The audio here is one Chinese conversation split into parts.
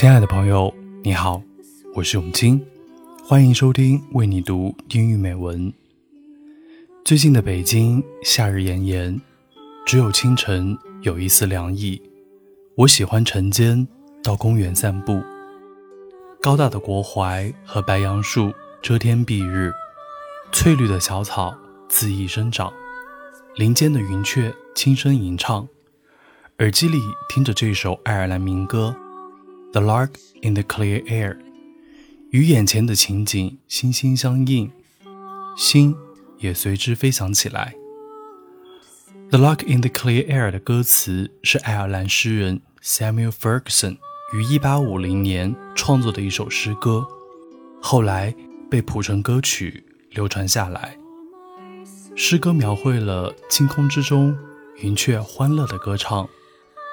亲爱的朋友，你好，我是永清，欢迎收听为你读英语美文。最近的北京夏日炎炎，只有清晨有一丝凉意。我喜欢晨间到公园散步，高大的国槐和白杨树遮天蔽日，翠绿的小草恣意生长，林间的云雀轻声吟唱，耳机里听着这首爱尔兰民歌。The lark in the clear air，与眼前的情景心心相印，心也随之飞翔起来。The lark in the clear air 的歌词是爱尔兰诗人 Samuel Ferguson 于1850年创作的一首诗歌，后来被谱成歌曲流传下来。诗歌描绘了清空之中云雀欢乐的歌唱，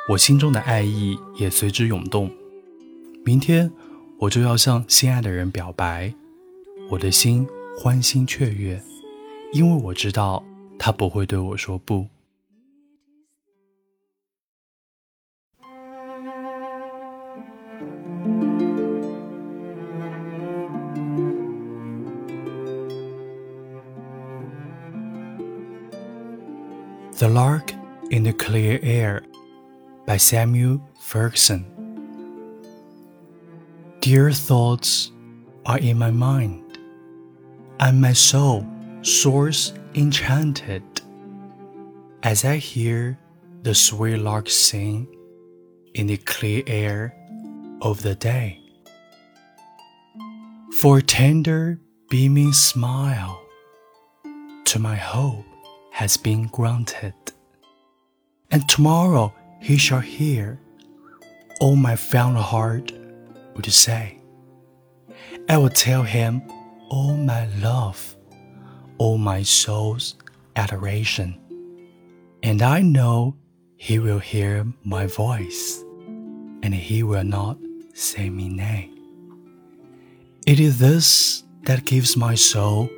我心中的爱意也随之涌动。明天我就要向心爱的人表白，我的心欢欣雀跃，因为我知道他不会对我说不。The Lark in the Clear Air by Samuel Ferguson Dear thoughts are in my mind, and my soul soars enchanted as I hear the sweet lark sing in the clear air of the day. For a tender, beaming smile to my hope has been granted, and tomorrow he shall hear all my found heart would say. I will tell him all my love, all my soul's adoration, and I know he will hear my voice, and he will not say me nay. It is this that gives my soul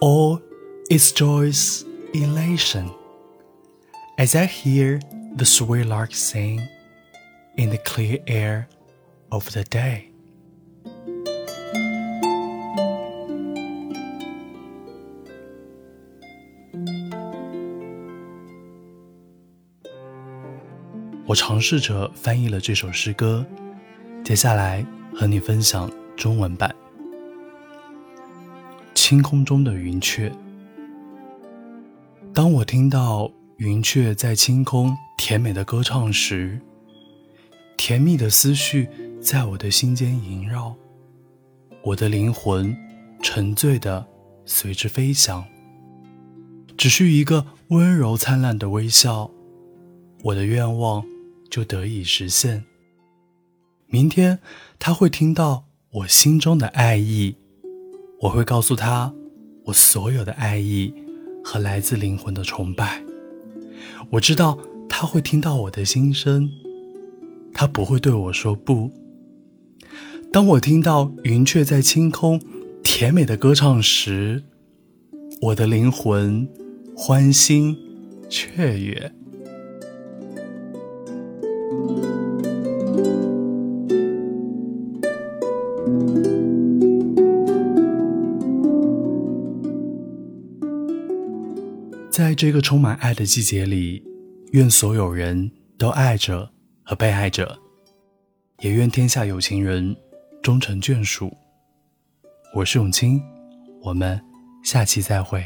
all its joy's elation, as I hear the sweet lark sing in the clear air of the day. 我尝试着翻译了这首诗歌，接下来和你分享中文版。清空中的云雀，当我听到云雀在清空甜美的歌唱时，甜蜜的思绪在我的心间萦绕，我的灵魂沉醉的随之飞翔。只需一个温柔灿烂的微笑，我的愿望就得以实现。明天他会听到我心中的爱意，我会告诉他我所有的爱意和来自灵魂的崇拜。我知道他会听到我的心声。他不会对我说不。当我听到云雀在清空甜美的歌唱时，我的灵魂欢欣雀跃。在这个充满爱的季节里，愿所有人都爱着。和被爱着，也愿天下有情人终成眷属。我是永清，我们下期再会。